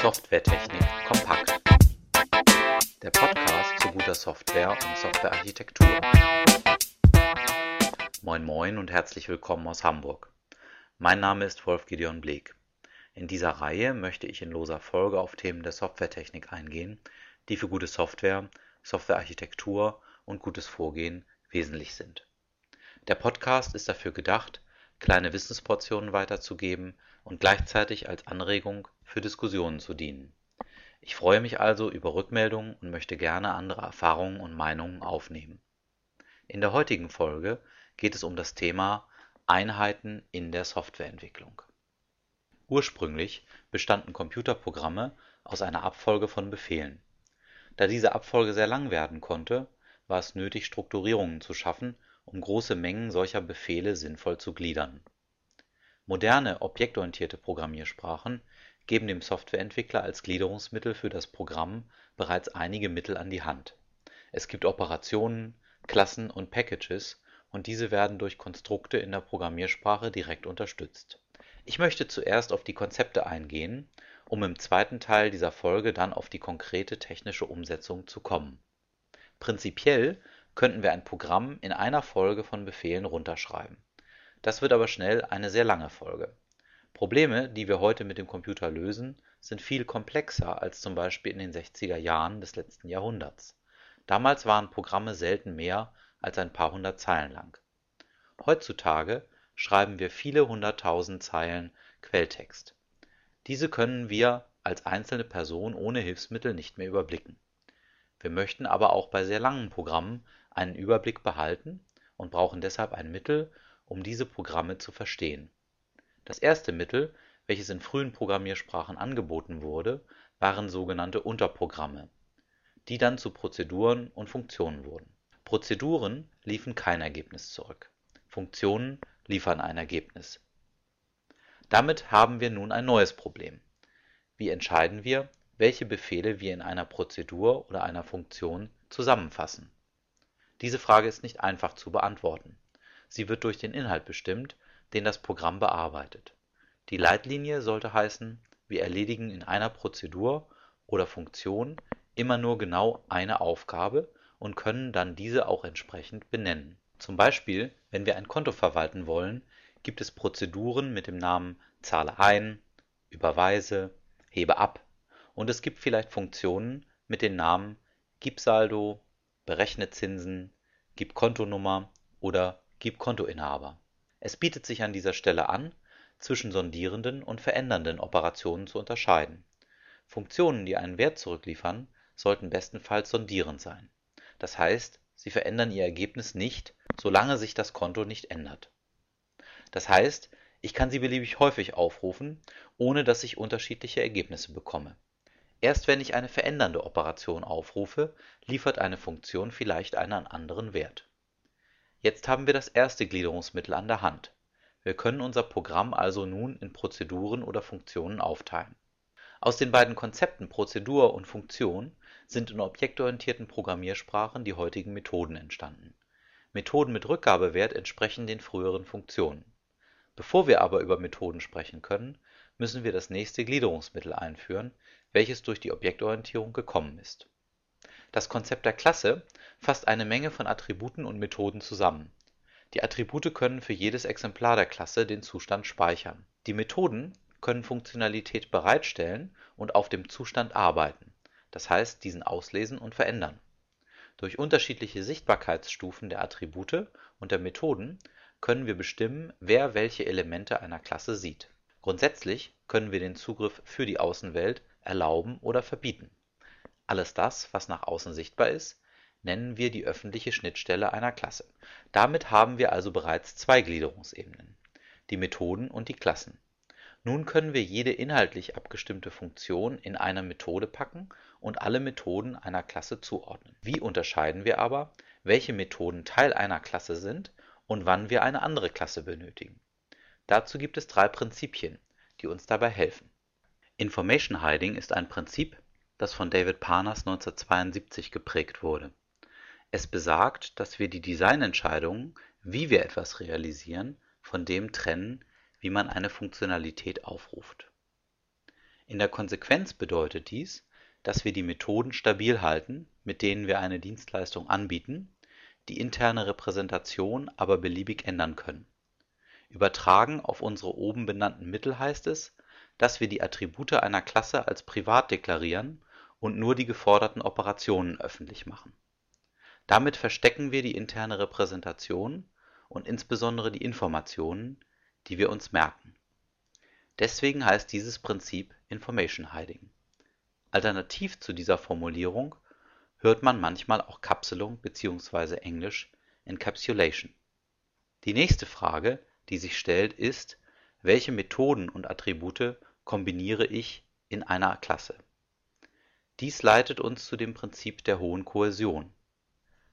Softwaretechnik kompakt. Der Podcast zu guter Software und Softwarearchitektur. Moin Moin und herzlich willkommen aus Hamburg. Mein Name ist Wolf Gideon Bleek. In dieser Reihe möchte ich in loser Folge auf Themen der Softwaretechnik eingehen, die für gute Software, Softwarearchitektur und gutes Vorgehen wesentlich sind. Der Podcast ist dafür gedacht, kleine Wissensportionen weiterzugeben und gleichzeitig als Anregung für Diskussionen zu dienen. Ich freue mich also über Rückmeldungen und möchte gerne andere Erfahrungen und Meinungen aufnehmen. In der heutigen Folge geht es um das Thema Einheiten in der Softwareentwicklung. Ursprünglich bestanden Computerprogramme aus einer Abfolge von Befehlen. Da diese Abfolge sehr lang werden konnte, war es nötig Strukturierungen zu schaffen um große Mengen solcher Befehle sinnvoll zu gliedern. Moderne objektorientierte Programmiersprachen geben dem Softwareentwickler als Gliederungsmittel für das Programm bereits einige Mittel an die Hand. Es gibt Operationen, Klassen und Packages und diese werden durch Konstrukte in der Programmiersprache direkt unterstützt. Ich möchte zuerst auf die Konzepte eingehen, um im zweiten Teil dieser Folge dann auf die konkrete technische Umsetzung zu kommen. Prinzipiell könnten wir ein Programm in einer Folge von Befehlen runterschreiben. Das wird aber schnell eine sehr lange Folge. Probleme, die wir heute mit dem Computer lösen, sind viel komplexer als zum Beispiel in den 60er Jahren des letzten Jahrhunderts. Damals waren Programme selten mehr als ein paar hundert Zeilen lang. Heutzutage schreiben wir viele hunderttausend Zeilen Quelltext. Diese können wir als einzelne Person ohne Hilfsmittel nicht mehr überblicken. Wir möchten aber auch bei sehr langen Programmen einen Überblick behalten und brauchen deshalb ein Mittel, um diese Programme zu verstehen. Das erste Mittel, welches in frühen Programmiersprachen angeboten wurde, waren sogenannte Unterprogramme, die dann zu Prozeduren und Funktionen wurden. Prozeduren liefen kein Ergebnis zurück, Funktionen liefern ein Ergebnis. Damit haben wir nun ein neues Problem. Wie entscheiden wir, welche Befehle wir in einer Prozedur oder einer Funktion zusammenfassen diese Frage ist nicht einfach zu beantworten. Sie wird durch den Inhalt bestimmt, den das Programm bearbeitet. Die Leitlinie sollte heißen, wir erledigen in einer Prozedur oder Funktion immer nur genau eine Aufgabe und können dann diese auch entsprechend benennen. Zum Beispiel, wenn wir ein Konto verwalten wollen, gibt es Prozeduren mit dem Namen Zahle ein, Überweise, Hebe ab und es gibt vielleicht Funktionen mit den Namen Gib Saldo, berechne Zinsen, gib Kontonummer oder gib Kontoinhaber. Es bietet sich an dieser Stelle an, zwischen sondierenden und verändernden Operationen zu unterscheiden. Funktionen, die einen Wert zurückliefern, sollten bestenfalls sondierend sein. Das heißt, sie verändern ihr Ergebnis nicht, solange sich das Konto nicht ändert. Das heißt, ich kann sie beliebig häufig aufrufen, ohne dass ich unterschiedliche Ergebnisse bekomme Erst wenn ich eine verändernde Operation aufrufe, liefert eine Funktion vielleicht einen anderen Wert. Jetzt haben wir das erste Gliederungsmittel an der Hand. Wir können unser Programm also nun in Prozeduren oder Funktionen aufteilen. Aus den beiden Konzepten Prozedur und Funktion sind in objektorientierten Programmiersprachen die heutigen Methoden entstanden. Methoden mit Rückgabewert entsprechen den früheren Funktionen. Bevor wir aber über Methoden sprechen können, müssen wir das nächste Gliederungsmittel einführen, welches durch die Objektorientierung gekommen ist. Das Konzept der Klasse fasst eine Menge von Attributen und Methoden zusammen. Die Attribute können für jedes Exemplar der Klasse den Zustand speichern. Die Methoden können Funktionalität bereitstellen und auf dem Zustand arbeiten, das heißt diesen auslesen und verändern. Durch unterschiedliche Sichtbarkeitsstufen der Attribute und der Methoden können wir bestimmen, wer welche Elemente einer Klasse sieht. Grundsätzlich können wir den Zugriff für die Außenwelt erlauben oder verbieten. Alles das, was nach außen sichtbar ist, nennen wir die öffentliche Schnittstelle einer Klasse. Damit haben wir also bereits zwei Gliederungsebenen, die Methoden und die Klassen. Nun können wir jede inhaltlich abgestimmte Funktion in eine Methode packen und alle Methoden einer Klasse zuordnen. Wie unterscheiden wir aber, welche Methoden Teil einer Klasse sind und wann wir eine andere Klasse benötigen? Dazu gibt es drei Prinzipien, die uns dabei helfen Information Hiding ist ein Prinzip, das von David Parnas 1972 geprägt wurde. Es besagt, dass wir die Designentscheidungen, wie wir etwas realisieren, von dem trennen, wie man eine Funktionalität aufruft. In der Konsequenz bedeutet dies, dass wir die Methoden stabil halten, mit denen wir eine Dienstleistung anbieten, die interne Repräsentation aber beliebig ändern können. Übertragen auf unsere oben benannten Mittel heißt es, dass wir die Attribute einer Klasse als privat deklarieren und nur die geforderten Operationen öffentlich machen. Damit verstecken wir die interne Repräsentation und insbesondere die Informationen, die wir uns merken. Deswegen heißt dieses Prinzip Information Hiding. Alternativ zu dieser Formulierung hört man manchmal auch Kapselung bzw. englisch Encapsulation. Die nächste Frage, die sich stellt, ist, welche Methoden und Attribute kombiniere ich in einer Klasse? Dies leitet uns zu dem Prinzip der hohen Kohäsion.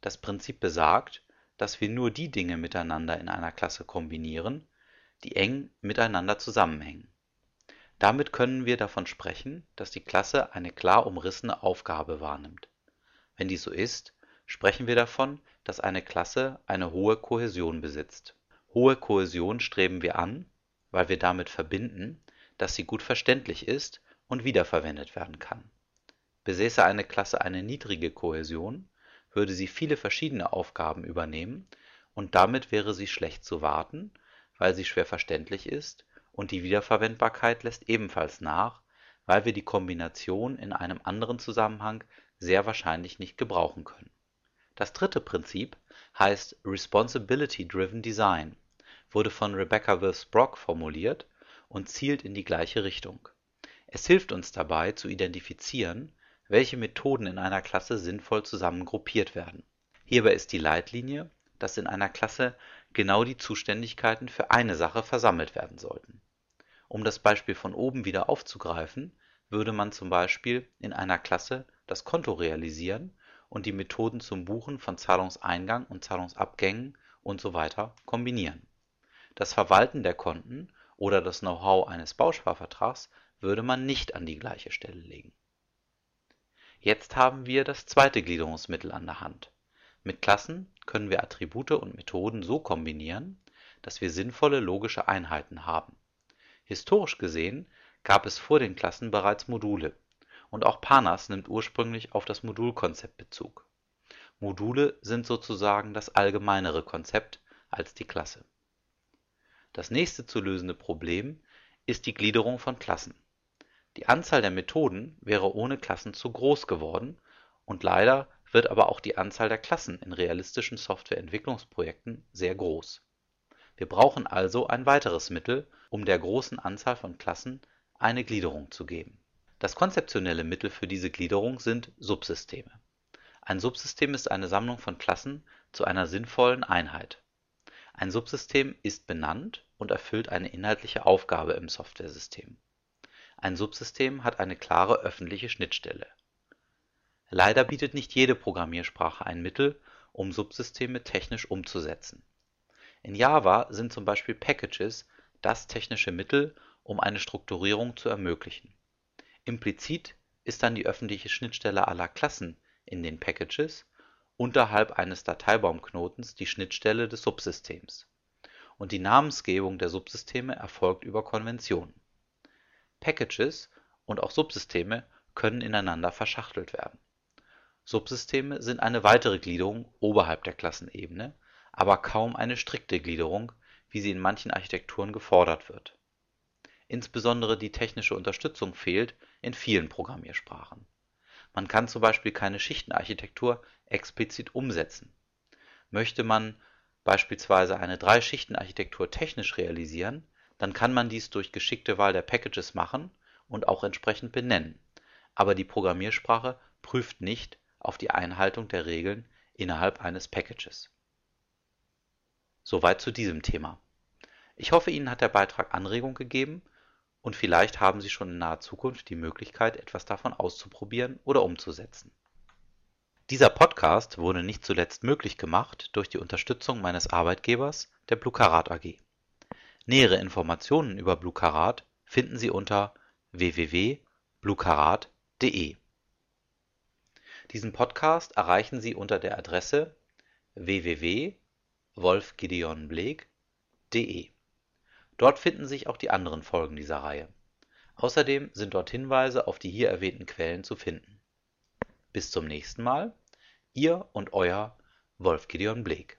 Das Prinzip besagt, dass wir nur die Dinge miteinander in einer Klasse kombinieren, die eng miteinander zusammenhängen. Damit können wir davon sprechen, dass die Klasse eine klar umrissene Aufgabe wahrnimmt. Wenn dies so ist, sprechen wir davon, dass eine Klasse eine hohe Kohäsion besitzt. Hohe Kohäsion streben wir an, weil wir damit verbinden, dass sie gut verständlich ist und wiederverwendet werden kann. Besäße eine Klasse eine niedrige Kohäsion, würde sie viele verschiedene Aufgaben übernehmen und damit wäre sie schlecht zu warten, weil sie schwer verständlich ist und die Wiederverwendbarkeit lässt ebenfalls nach, weil wir die Kombination in einem anderen Zusammenhang sehr wahrscheinlich nicht gebrauchen können. Das dritte Prinzip heißt Responsibility Driven Design, wurde von Rebecca Wills-Brock formuliert und zielt in die gleiche Richtung. Es hilft uns dabei zu identifizieren, welche Methoden in einer Klasse sinnvoll zusammengruppiert werden. Hierbei ist die Leitlinie, dass in einer Klasse genau die Zuständigkeiten für eine Sache versammelt werden sollten. Um das Beispiel von oben wieder aufzugreifen, würde man zum Beispiel in einer Klasse das Konto realisieren und die Methoden zum Buchen von Zahlungseingang und Zahlungsabgängen usw. kombinieren. Das Verwalten der Konten oder das Know-how eines Bausparvertrags würde man nicht an die gleiche Stelle legen Jetzt haben wir das zweite Gliederungsmittel an der Hand. Mit Klassen können wir Attribute und Methoden so kombinieren, dass wir sinnvolle logische Einheiten haben. Historisch gesehen gab es vor den Klassen bereits Module, und auch Panas nimmt ursprünglich auf das Modulkonzept Bezug. Module sind sozusagen das allgemeinere Konzept als die Klasse. Das nächste zu lösende Problem ist die Gliederung von Klassen die Anzahl der Methoden wäre ohne Klassen zu groß geworden und leider wird aber auch die Anzahl der Klassen in realistischen Softwareentwicklungsprojekten sehr groß. Wir brauchen also ein weiteres Mittel, um der großen Anzahl von Klassen eine Gliederung zu geben. Das konzeptionelle Mittel für diese Gliederung sind Subsysteme. Ein Subsystem ist eine Sammlung von Klassen zu einer sinnvollen Einheit. Ein Subsystem ist benannt und erfüllt eine inhaltliche Aufgabe im Softwaresystem ein Subsystem hat eine klare öffentliche Schnittstelle. Leider bietet nicht jede Programmiersprache ein Mittel, um Subsysteme technisch umzusetzen. In Java sind zum Beispiel Packages das technische Mittel, um eine Strukturierung zu ermöglichen. Implizit ist dann die öffentliche Schnittstelle aller Klassen in den Packages unterhalb eines Dateibaumknotens die Schnittstelle des Subsystems, und die Namensgebung der Subsysteme erfolgt über Konventionen Packages und auch Subsysteme können ineinander verschachtelt werden. Subsysteme sind eine weitere Gliederung oberhalb der Klassenebene, aber kaum eine strikte Gliederung, wie sie in manchen Architekturen gefordert wird. Insbesondere die technische Unterstützung fehlt in vielen Programmiersprachen. Man kann zum Beispiel keine Schichtenarchitektur explizit umsetzen. Möchte man beispielsweise eine Drei-Schichten-Architektur technisch realisieren dann kann man dies durch geschickte Wahl der Packages machen und auch entsprechend benennen, aber die Programmiersprache prüft nicht auf die Einhaltung der Regeln innerhalb eines Packages. Soweit zu diesem Thema. Ich hoffe, Ihnen hat der Beitrag Anregung gegeben und vielleicht haben Sie schon in naher Zukunft die Möglichkeit, etwas davon auszuprobieren oder umzusetzen. Dieser Podcast wurde nicht zuletzt möglich gemacht durch die Unterstützung meines Arbeitgebers, der Blukarat AG. Nähere Informationen über Blukarat finden Sie unter www.blukarat.de. Diesen Podcast erreichen Sie unter der Adresse www.wolfgideonbleek.de. Dort finden sich auch die anderen Folgen dieser Reihe. Außerdem sind dort Hinweise auf die hier erwähnten Quellen zu finden. Bis zum nächsten Mal, Ihr und Euer Wolf Gideon Bleek.